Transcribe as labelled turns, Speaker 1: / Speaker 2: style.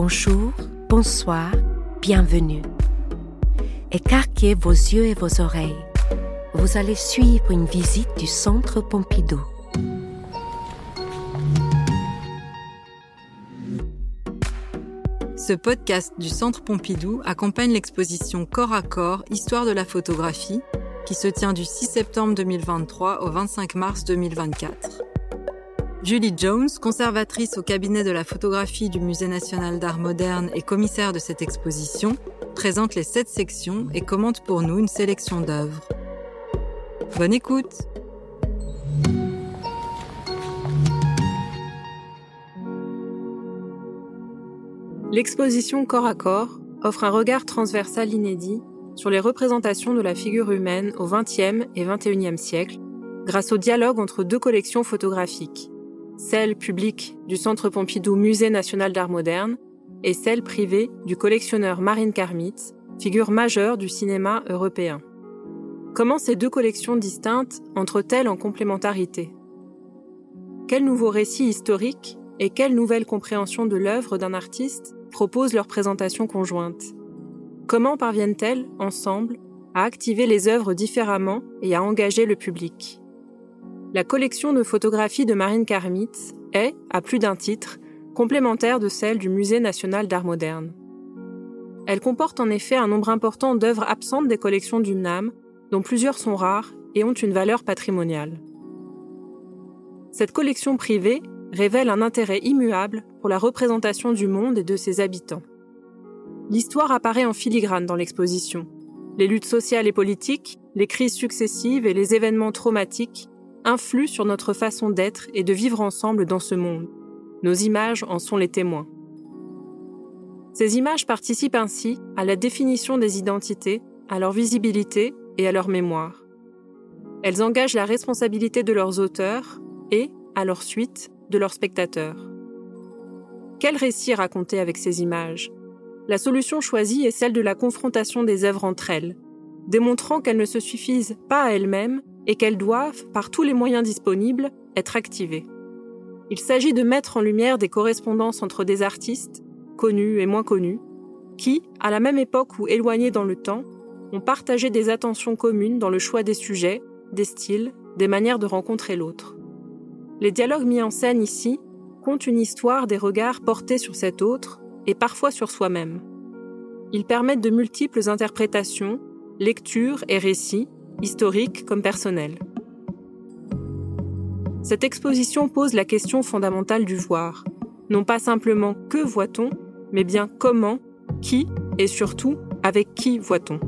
Speaker 1: Bonjour, bonsoir, bienvenue. Écarquez vos yeux et vos oreilles. Vous allez suivre une visite du Centre Pompidou.
Speaker 2: Ce podcast du Centre Pompidou accompagne l'exposition Corps à corps Histoire de la photographie qui se tient du 6 septembre 2023 au 25 mars 2024. Julie Jones, conservatrice au cabinet de la photographie du Musée national d'art moderne et commissaire de cette exposition, présente les sept sections et commente pour nous une sélection d'œuvres. Bonne écoute L'exposition Corps à Corps offre un regard transversal inédit sur les représentations de la figure humaine au XXe et XXIe siècle grâce au dialogue entre deux collections photographiques, celle publique du Centre Pompidou Musée national d'art moderne et celle privée du collectionneur Marine Karmitz, figure majeure du cinéma européen. Comment ces deux collections distinctes entrent-elles en complémentarité? Quels nouveaux récits historiques et quelle nouvelle compréhension de l'œuvre d'un artiste proposent leur présentation conjointe? Comment parviennent-elles, ensemble, à activer les œuvres différemment et à engager le public? La collection de photographies de Marine Karmitz est, à plus d'un titre, complémentaire de celle du Musée national d'art moderne. Elle comporte en effet un nombre important d'œuvres absentes des collections du MNAM, dont plusieurs sont rares et ont une valeur patrimoniale. Cette collection privée révèle un intérêt immuable pour la représentation du monde et de ses habitants. L'histoire apparaît en filigrane dans l'exposition. Les luttes sociales et politiques, les crises successives et les événements traumatiques influent sur notre façon d'être et de vivre ensemble dans ce monde. Nos images en sont les témoins. Ces images participent ainsi à la définition des identités, à leur visibilité et à leur mémoire. Elles engagent la responsabilité de leurs auteurs et, à leur suite, de leurs spectateurs. Quel récit raconter avec ces images? La solution choisie est celle de la confrontation des œuvres entre elles, démontrant qu'elles ne se suffisent pas à elles-mêmes et qu'elles doivent, par tous les moyens disponibles, être activées. Il s'agit de mettre en lumière des correspondances entre des artistes, connus et moins connus, qui, à la même époque ou éloignés dans le temps, ont partagé des attentions communes dans le choix des sujets, des styles, des manières de rencontrer l'autre. Les dialogues mis en scène ici comptent une histoire des regards portés sur cet autre et parfois sur soi-même. Ils permettent de multiples interprétations, lectures et récits historique comme personnel. Cette exposition pose la question fondamentale du voir. Non pas simplement que voit-on, mais bien comment, qui et surtout avec qui voit-on.